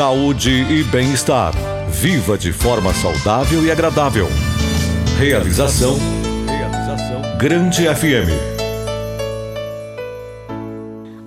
Saúde e bem-estar. Viva de forma saudável e agradável. Realização. Realização. Grande FM.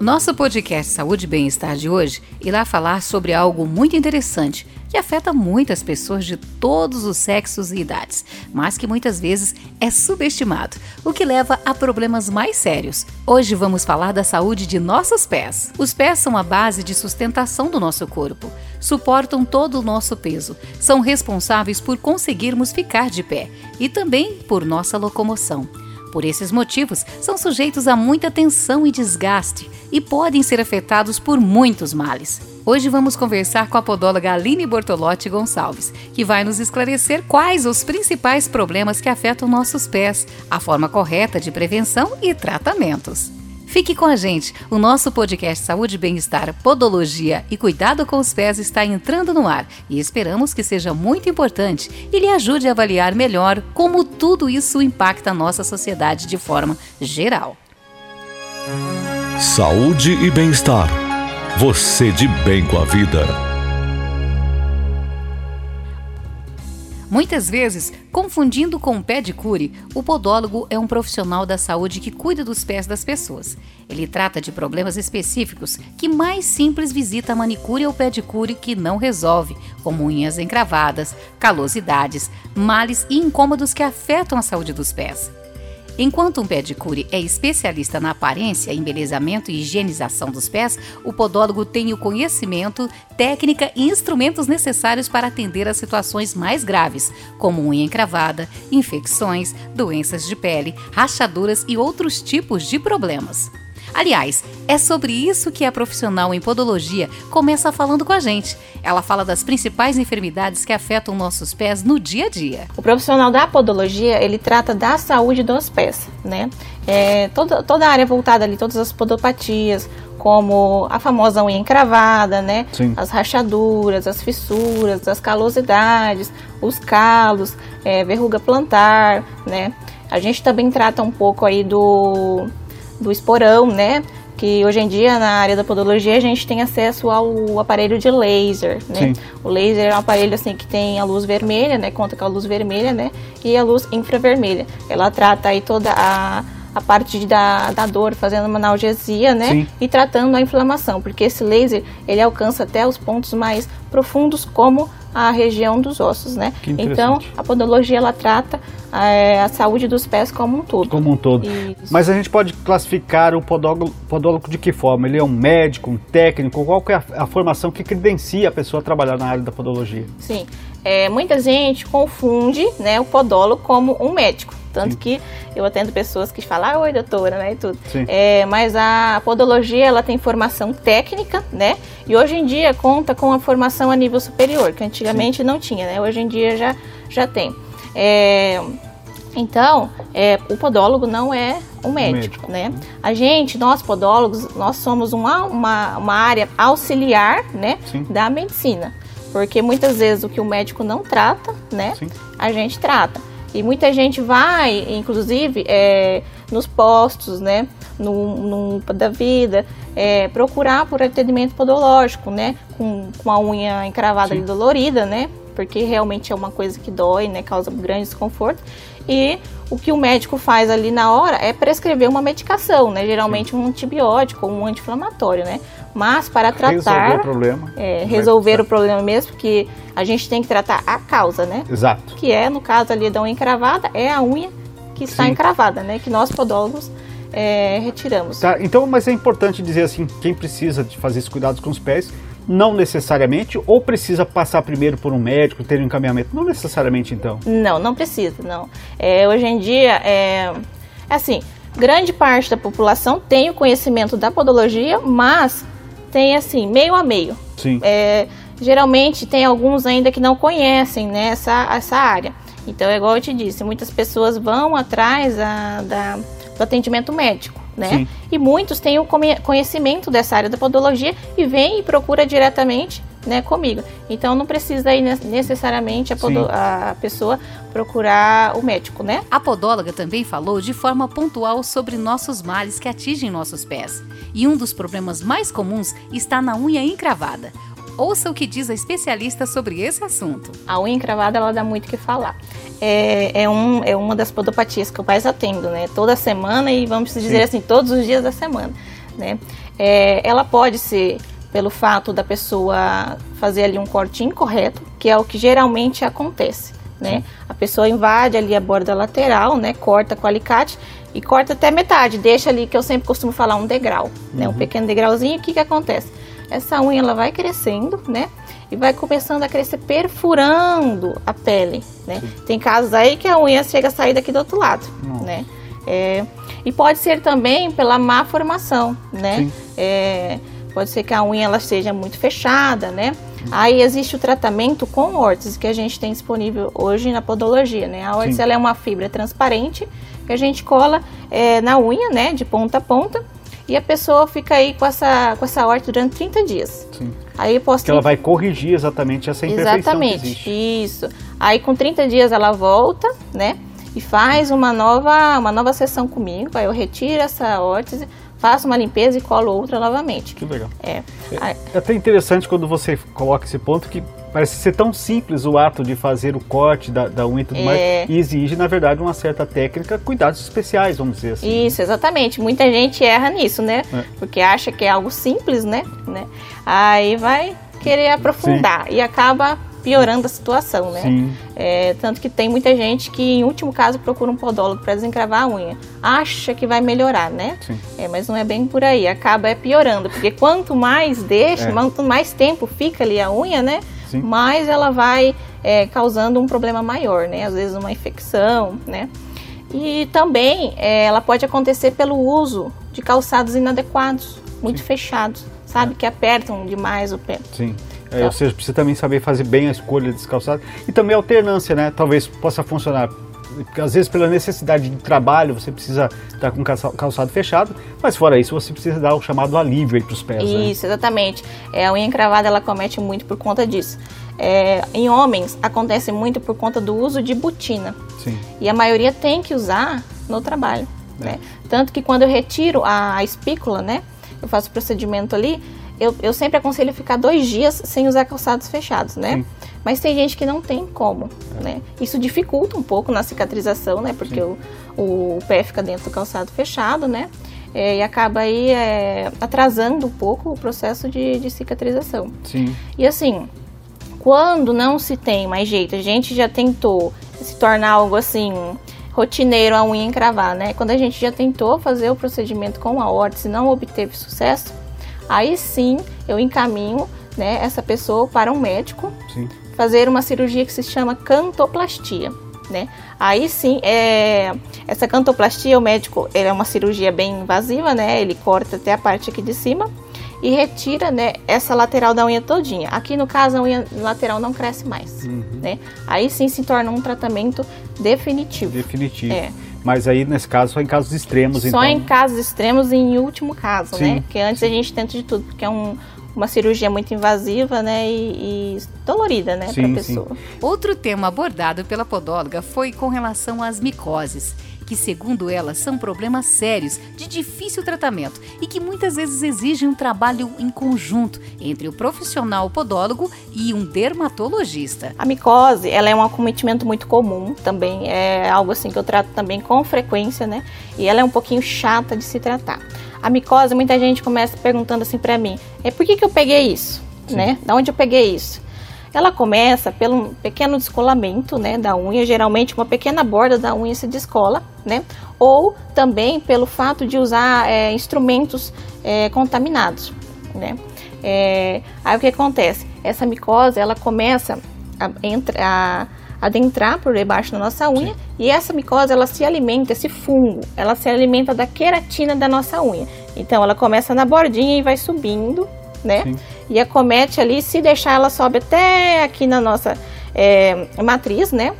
Nosso podcast Saúde e Bem-Estar de hoje irá falar sobre algo muito interessante que afeta muitas pessoas de todos os sexos e idades, mas que muitas vezes é subestimado, o que leva a problemas mais sérios. Hoje vamos falar da saúde de nossos pés. Os pés são a base de sustentação do nosso corpo, suportam todo o nosso peso, são responsáveis por conseguirmos ficar de pé e também por nossa locomoção. Por esses motivos, são sujeitos a muita tensão e desgaste e podem ser afetados por muitos males. Hoje vamos conversar com a podóloga Aline Bortolotti Gonçalves, que vai nos esclarecer quais os principais problemas que afetam nossos pés, a forma correta de prevenção e tratamentos. Fique com a gente. O nosso podcast Saúde, Bem-Estar, Podologia e Cuidado com os Pés está entrando no ar e esperamos que seja muito importante e lhe ajude a avaliar melhor como tudo isso impacta a nossa sociedade de forma geral. Saúde e bem-estar. Você de bem com a vida. Muitas vezes, confundindo com o pedicure, o podólogo é um profissional da saúde que cuida dos pés das pessoas. Ele trata de problemas específicos que mais simples visita a manicure ou pedicure que não resolve, como unhas encravadas, calosidades, males e incômodos que afetam a saúde dos pés. Enquanto um pedicure é especialista na aparência, embelezamento e higienização dos pés, o podólogo tem o conhecimento, técnica e instrumentos necessários para atender a situações mais graves, como unha encravada, infecções, doenças de pele, rachaduras e outros tipos de problemas. Aliás, é sobre isso que a profissional em podologia começa falando com a gente. Ela fala das principais enfermidades que afetam nossos pés no dia a dia. O profissional da podologia, ele trata da saúde dos pés, né? É, toda, toda a área voltada ali, todas as podopatias, como a famosa unha encravada, né? Sim. As rachaduras, as fissuras, as calosidades, os calos, é, verruga plantar, né? A gente também trata um pouco aí do do esporão, né? Que hoje em dia na área da podologia a gente tem acesso ao aparelho de laser, né? Sim. O laser é um aparelho assim que tem a luz vermelha, né? Conta com a luz vermelha, né? E a luz infravermelha. Ela trata aí toda a a parte da, da dor, fazendo uma analgesia, né? Sim. E tratando a inflamação, porque esse laser ele alcança até os pontos mais profundos, como a região dos ossos, né? Então, a podologia ela trata é, a saúde dos pés como um todo. Como um todo. Isso. Mas a gente pode classificar o podólogo, podólogo de que forma? Ele é um médico, um técnico? Qual é a, a formação que credencia a pessoa a trabalhar na área da podologia? Sim. É, muita gente confunde né, o podólogo como um médico. Tanto Sim. que eu atendo pessoas que falam, ah, oi doutora, né, e tudo. É, mas a podologia, ela tem formação técnica, né, e hoje em dia conta com a formação a nível superior, que antigamente Sim. não tinha, né, hoje em dia já, já tem. É, então, é, o podólogo não é um médico, médico, né? A gente, nós podólogos, nós somos uma, uma, uma área auxiliar, né, Sim. da medicina. Porque muitas vezes o que o médico não trata, né, Sim. a gente trata. E muita gente vai, inclusive, é, nos postos, né, no, no da vida, é, procurar por atendimento podológico, né, com, com a unha encravada e dolorida, né, porque realmente é uma coisa que dói, né, causa grande desconforto. E o que o médico faz ali na hora é prescrever uma medicação, né, geralmente um antibiótico ou um anti-inflamatório, né, mas para tratar resolver o problema, é, resolver o problema mesmo, porque a gente tem que tratar a causa, né? Exato. Que é no caso ali da unha encravada, é a unha que está Sim. encravada, né? Que nós podólogos é, retiramos. Tá, então, mas é importante dizer assim, quem precisa de fazer esses cuidados com os pés, não necessariamente, ou precisa passar primeiro por um médico, ter um encaminhamento? Não necessariamente, então. Não, não precisa, não. É, hoje em dia, é, é assim, grande parte da população tem o conhecimento da podologia, mas tem assim, meio a meio. Sim. É, geralmente tem alguns ainda que não conhecem né, essa, essa área. Então, é igual eu te disse, muitas pessoas vão atrás a, da, do atendimento médico, né? Sim. E muitos têm o conhecimento dessa área da podologia e vêm e procura diretamente né, comigo. Então não precisa aí necessariamente a, a, pessoa procurar o médico, né? A podóloga também falou de forma pontual sobre nossos males que atingem nossos pés. E um dos problemas mais comuns está na unha encravada. Ouça o que diz a especialista sobre esse assunto. A unha encravada, ela dá muito o que falar. É, é, um, é uma das podopatias que eu mais atendo, né? Toda semana e vamos dizer Sim. assim, todos os dias da semana, né? É, ela pode ser pelo fato da pessoa fazer ali um corte incorreto, que é o que geralmente acontece, né? A pessoa invade ali a borda lateral, né? Corta com alicate e corta até metade, deixa ali que eu sempre costumo falar um degrau, uhum. né? Um uhum. pequeno degrauzinho. O que que acontece? Essa unha ela vai crescendo, né? E vai começando a crescer perfurando a pele, né? Sim. Tem casos aí que a unha chega a sair daqui do outro lado, Nossa. né? É, e pode ser também pela má formação, né? É, pode ser que a unha ela esteja muito fechada, né? Aí existe o tratamento com órtese que a gente tem disponível hoje na podologia, né? A órtese ela é uma fibra transparente que a gente cola é, na unha, né, de ponta a ponta, e a pessoa fica aí com essa, com essa órtese durante 30 dias. Sim. Aí eu posso... Que ela vai corrigir exatamente essa imperfeição Exatamente, isso. Aí com 30 dias ela volta, né, e faz uma nova, uma nova sessão comigo, aí eu retiro essa órtese, faço uma limpeza e colo outra novamente. Que legal. É. É, é até interessante quando você coloca esse ponto que parece ser tão simples o ato de fazer o corte da, da unha e tudo é. mais, e exige, na verdade, uma certa técnica, cuidados especiais, vamos dizer assim. Isso, exatamente. Muita gente erra nisso, né? É. Porque acha que é algo simples, né? né? Aí vai querer aprofundar Sim. e acaba piorando a situação, né? Sim. É, tanto que tem muita gente que, em último caso, procura um podólogo para desencravar a unha. Acha que vai melhorar, né? Sim. É, mas não é bem por aí. Acaba é piorando, porque quanto mais deixa, é. quanto mais tempo fica ali a unha, né? Sim. Mais ela vai é, causando um problema maior, né? Às vezes uma infecção, né? E também é, ela pode acontecer pelo uso de calçados inadequados, muito Sim. fechados, sabe? É. Que apertam demais o pé. Sim. É, ou seja, precisa também saber fazer bem a escolha desse calçado. E também a alternância, né? Talvez possa funcionar. Às vezes, pela necessidade de trabalho, você precisa estar com calçado fechado, mas fora isso, você precisa dar o chamado alívio para os pés. Né? Isso, né? exatamente. É, a unha encravada ela comete muito por conta disso. É, em homens, acontece muito por conta do uso de botina. Sim. E a maioria tem que usar no trabalho. É. Né? Tanto que quando eu retiro a, a espícula, né? Eu faço o procedimento ali, eu, eu sempre aconselho ficar dois dias sem usar calçados fechados, né? Sim. Mas tem gente que não tem como, é. né? Isso dificulta um pouco na cicatrização, né? Porque o, o pé fica dentro do calçado fechado, né? É, e acaba aí é, atrasando um pouco o processo de, de cicatrização. Sim. E assim, quando não se tem mais jeito, a gente já tentou se tornar algo assim rotineiro a unha encravar, né? Quando a gente já tentou fazer o procedimento com a órtese e não obteve sucesso, aí sim eu encaminho né, essa pessoa para um médico sim. fazer uma cirurgia que se chama cantoplastia. Né? Aí sim, é, essa cantoplastia, o médico, ele é uma cirurgia bem invasiva, né? Ele corta até a parte aqui de cima e retira, né, essa lateral da unha todinha. Aqui no caso a unha lateral não cresce mais, uhum. né? Aí sim se torna um tratamento definitivo. Definitivo. É. Mas aí, nesse caso, só em casos extremos, só então... em casos extremos e em último caso, sim, né? Porque antes sim. a gente tenta de tudo, porque é um, uma cirurgia muito invasiva, né, e, e dolorida, né, para a pessoa. Sim. Outro tema abordado pela podóloga foi com relação às micoses que, segundo ela, são problemas sérios, de difícil tratamento e que muitas vezes exigem um trabalho em conjunto entre o profissional podólogo e um dermatologista. A micose, ela é um acometimento muito comum também, é algo assim que eu trato também com frequência, né? E ela é um pouquinho chata de se tratar. A micose, muita gente começa perguntando assim para mim, é por que, que eu peguei isso, Sim. né? Da onde eu peguei isso? Ela começa pelo pequeno descolamento né, da unha, geralmente uma pequena borda da unha se descola, né? Ou também pelo fato de usar é, instrumentos é, contaminados, né? É, aí o que acontece? Essa micose ela começa a, a, a adentrar por debaixo da nossa unha Sim. e essa micose ela se alimenta, esse fungo, ela se alimenta da queratina da nossa unha. Então ela começa na bordinha e vai subindo né? Sim. E acomete ali, se deixar ela sobe até aqui na nossa é, matriz, né?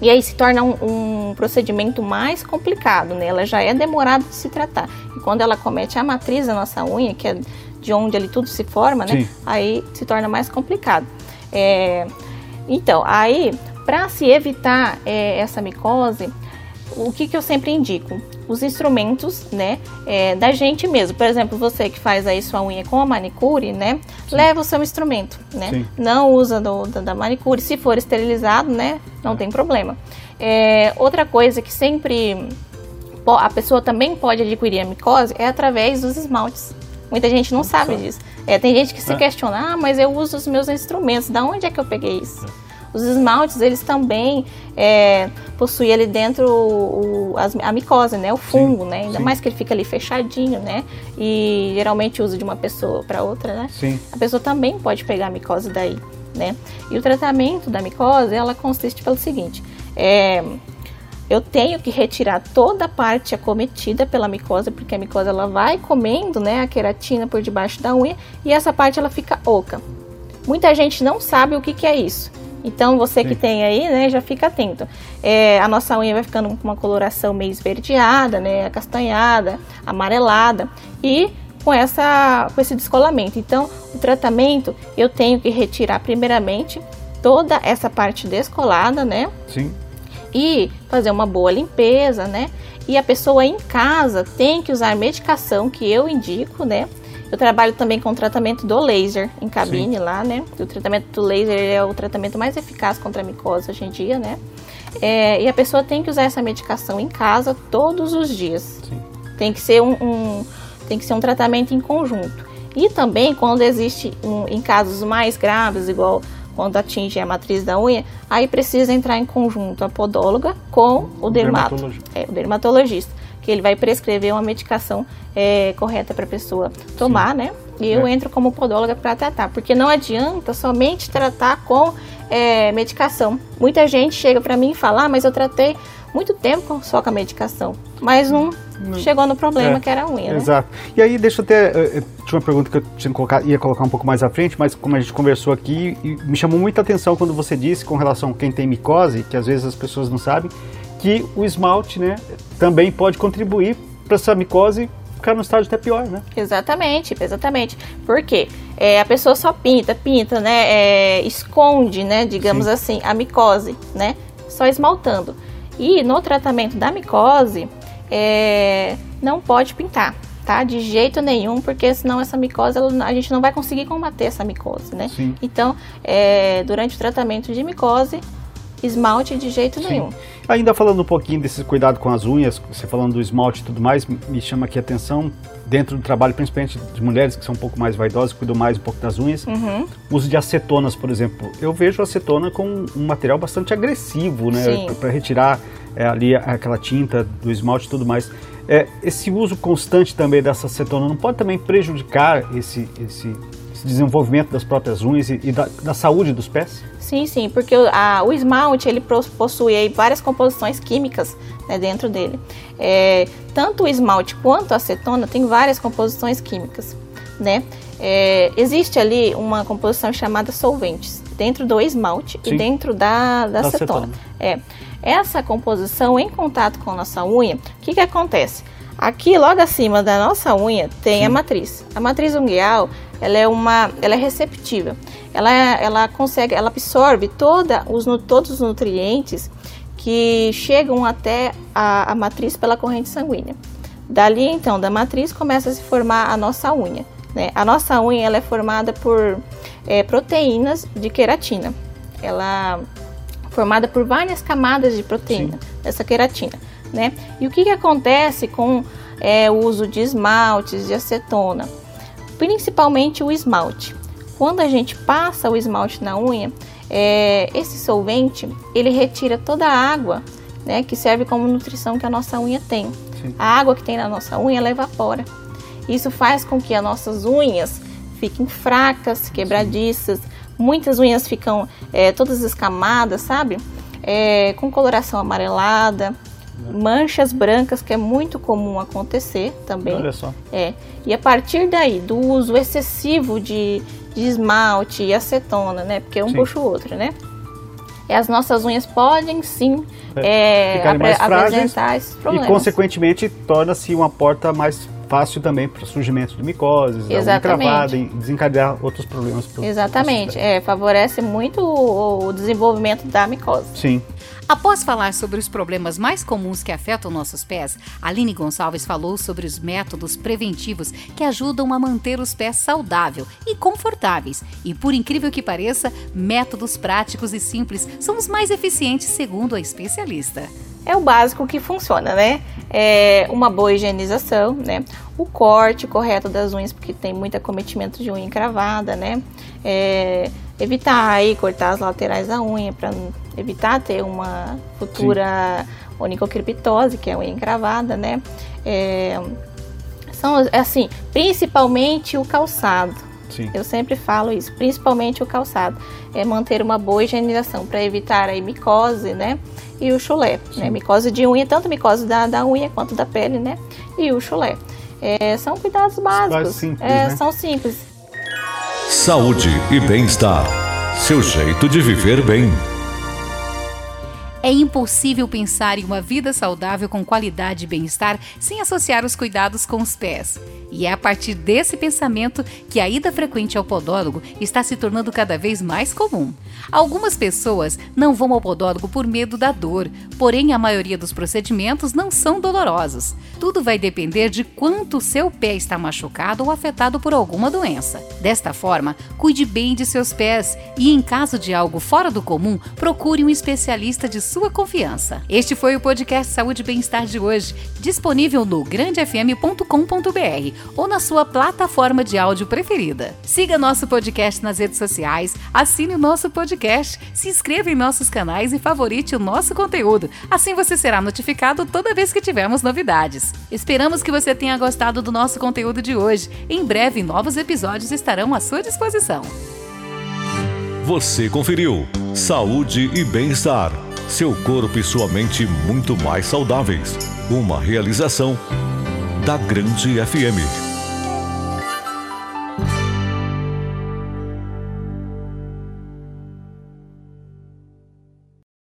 E aí se torna um, um, procedimento mais complicado, né? Ela já é demorada de se tratar. E quando ela comete a matriz da nossa unha, que é de onde ali tudo se forma, né? Sim. Aí se torna mais complicado. É, então, aí, para se evitar é, essa micose, o que, que eu sempre indico? Os instrumentos, né, é, da gente mesmo. Por exemplo, você que faz aí sua unha com a manicure, né, Sim. leva o seu instrumento, né? Sim. Não usa do, da, da, manicure. Se for esterilizado, né, não é. tem problema. É, outra coisa que sempre a pessoa também pode adquirir a micose é através dos esmaltes. Muita gente não sabe disso. É, tem gente que se é. questiona, ah, mas eu uso os meus instrumentos, da onde é que eu peguei isso? Os esmaltes, eles também é, possuem ali dentro o, a, a micose, né? O fungo, sim, né? Ainda sim. mais que ele fica ali fechadinho, né? E geralmente usa de uma pessoa para outra, né? Sim. A pessoa também pode pegar a micose daí, né? E o tratamento da micose, ela consiste pelo seguinte, é, eu tenho que retirar toda a parte acometida pela micose, porque a micose ela vai comendo, né, a queratina por debaixo da unha e essa parte ela fica oca. Muita gente não sabe o que, que é isso. Então você Sim. que tem aí, né, já fica atento. É, a nossa unha vai ficando com uma coloração meio esverdeada, né, acastanhada, amarelada e com essa com esse descolamento. Então, o tratamento eu tenho que retirar primeiramente toda essa parte descolada, né? Sim. E fazer uma boa limpeza, né? E a pessoa em casa tem que usar medicação que eu indico, né? Eu trabalho também com o tratamento do laser em cabine Sim. lá, né? O tratamento do laser é o tratamento mais eficaz contra a micose hoje em dia, né? É, e a pessoa tem que usar essa medicação em casa todos os dias. Sim. Tem que ser um, um, tem que ser um tratamento em conjunto. E também quando existe um, em casos mais graves, igual quando atinge a matriz da unha, aí precisa entrar em conjunto a podóloga com o, dermato, é, o dermatologista que ele vai prescrever uma medicação é, correta para a pessoa tomar, Sim. né? E eu é. entro como podóloga para tratar, porque não adianta somente tratar com é, medicação. Muita gente chega para mim e fala, ah, mas eu tratei muito tempo só com a medicação, mas não, não. chegou no problema é, que era a unha, né? Exato. E aí, deixa eu ter, eu, tinha uma pergunta que eu tinha ia colocar um pouco mais à frente, mas como a gente conversou aqui, me chamou muita atenção quando você disse com relação a quem tem micose, que às vezes as pessoas não sabem, que o esmalte, né, também pode contribuir para essa micose ficar no estágio até pior, né? Exatamente, exatamente. Por quê? É, a pessoa só pinta, pinta, né? É, esconde, né? Digamos Sim. assim, a micose, né? Só esmaltando. E no tratamento da micose, é, não pode pintar, tá? De jeito nenhum, porque senão essa micose, ela, a gente não vai conseguir combater essa micose, né? Sim. Então, é, durante o tratamento de micose, esmalte de jeito Sim. nenhum. Ainda falando um pouquinho desse cuidado com as unhas, você falando do esmalte e tudo mais, me chama aqui a atenção, dentro do trabalho, principalmente de mulheres que são um pouco mais vaidosas, cuidam mais um pouco das unhas, uhum. uso de acetonas, por exemplo. Eu vejo acetona com um material bastante agressivo, né? Para retirar é, ali aquela tinta do esmalte e tudo mais. É, esse uso constante também dessa acetona não pode também prejudicar esse esse desenvolvimento das próprias unhas e, e da, da, saúde dos pés? Sim, sim, porque o, a, o esmalte ele possui várias composições químicas né, dentro dele. É, tanto o esmalte quanto a acetona tem várias composições químicas, né? É, existe ali uma composição chamada solventes dentro do esmalte sim. e dentro da, da, da acetona. acetona. É, essa composição em contato com a nossa unha, o que, que acontece? Aqui, logo acima da nossa unha, tem Sim. a matriz. A matriz ungueal, ela é uma, ela é receptiva. Ela, ela consegue, ela absorve toda os, todos os nutrientes que chegam até a, a matriz pela corrente sanguínea. Dali, então, da matriz começa a se formar a nossa unha. Né? A nossa unha ela é formada por é, proteínas de queratina. Ela é formada por várias camadas de proteína Sim. dessa queratina né? E o que, que acontece com é, o uso de esmaltes, de acetona? Principalmente o esmalte. Quando a gente passa o esmalte na unha, é, esse solvente ele retira toda a água, né, que serve como nutrição que a nossa unha tem. Sim. A água que tem na nossa unha ela evapora. Isso faz com que as nossas unhas fiquem fracas, quebradiças. Muitas unhas ficam é, todas escamadas, sabe? É, com coloração amarelada manchas brancas, que é muito comum acontecer também. Olha só. É. E a partir daí, do uso excessivo de, de esmalte e acetona, né? Porque um sim. puxa o outro, né? E as nossas unhas podem sim é, é, apre apresentar esses problemas. E, consequentemente, torna-se uma porta mais fácil também para surgimento de micoses, Exatamente. e desencadear outros problemas. Pro, Exatamente, é, favorece muito o, o desenvolvimento da micose. Sim. Após falar sobre os problemas mais comuns que afetam nossos pés, Aline Gonçalves falou sobre os métodos preventivos que ajudam a manter os pés saudáveis e confortáveis. E por incrível que pareça, métodos práticos e simples são os mais eficientes, segundo a especialista é o básico que funciona, né? É uma boa higienização, né? O corte correto das unhas, porque tem muito acometimento de unha encravada, né? É, evitar aí cortar as laterais da unha para evitar ter uma futura Sim. onicocriptose, que é a unha encravada, né? É, são assim, principalmente o calçado. Sim. Eu sempre falo isso, principalmente o calçado. É manter uma boa higienização para evitar a micose, né? e o chulé, né? Micose de unha, tanto micose da, da unha quanto da pele, né? E o chulé. É, são cuidados básicos. Simples, é, né? São simples. Saúde e bem-estar. Seu jeito de viver bem. É impossível pensar em uma vida saudável com qualidade e bem-estar sem associar os cuidados com os pés. E é a partir desse pensamento que a ida frequente ao podólogo está se tornando cada vez mais comum. Algumas pessoas não vão ao podólogo por medo da dor, porém a maioria dos procedimentos não são dolorosos. Tudo vai depender de quanto seu pé está machucado ou afetado por alguma doença. Desta forma, cuide bem de seus pés e, em caso de algo fora do comum, procure um especialista de sua confiança. Este foi o podcast Saúde e Bem-Estar de hoje, disponível no grandefm.com.br ou na sua plataforma de áudio preferida. Siga nosso podcast nas redes sociais, assine o nosso podcast, se inscreva em nossos canais e favorite o nosso conteúdo. Assim você será notificado toda vez que tivermos novidades. Esperamos que você tenha gostado do nosso conteúdo de hoje. Em breve, novos episódios estarão à sua disposição. Você conferiu Saúde e Bem-Estar. Seu corpo e sua mente muito mais saudáveis. Uma realização da Grande FM.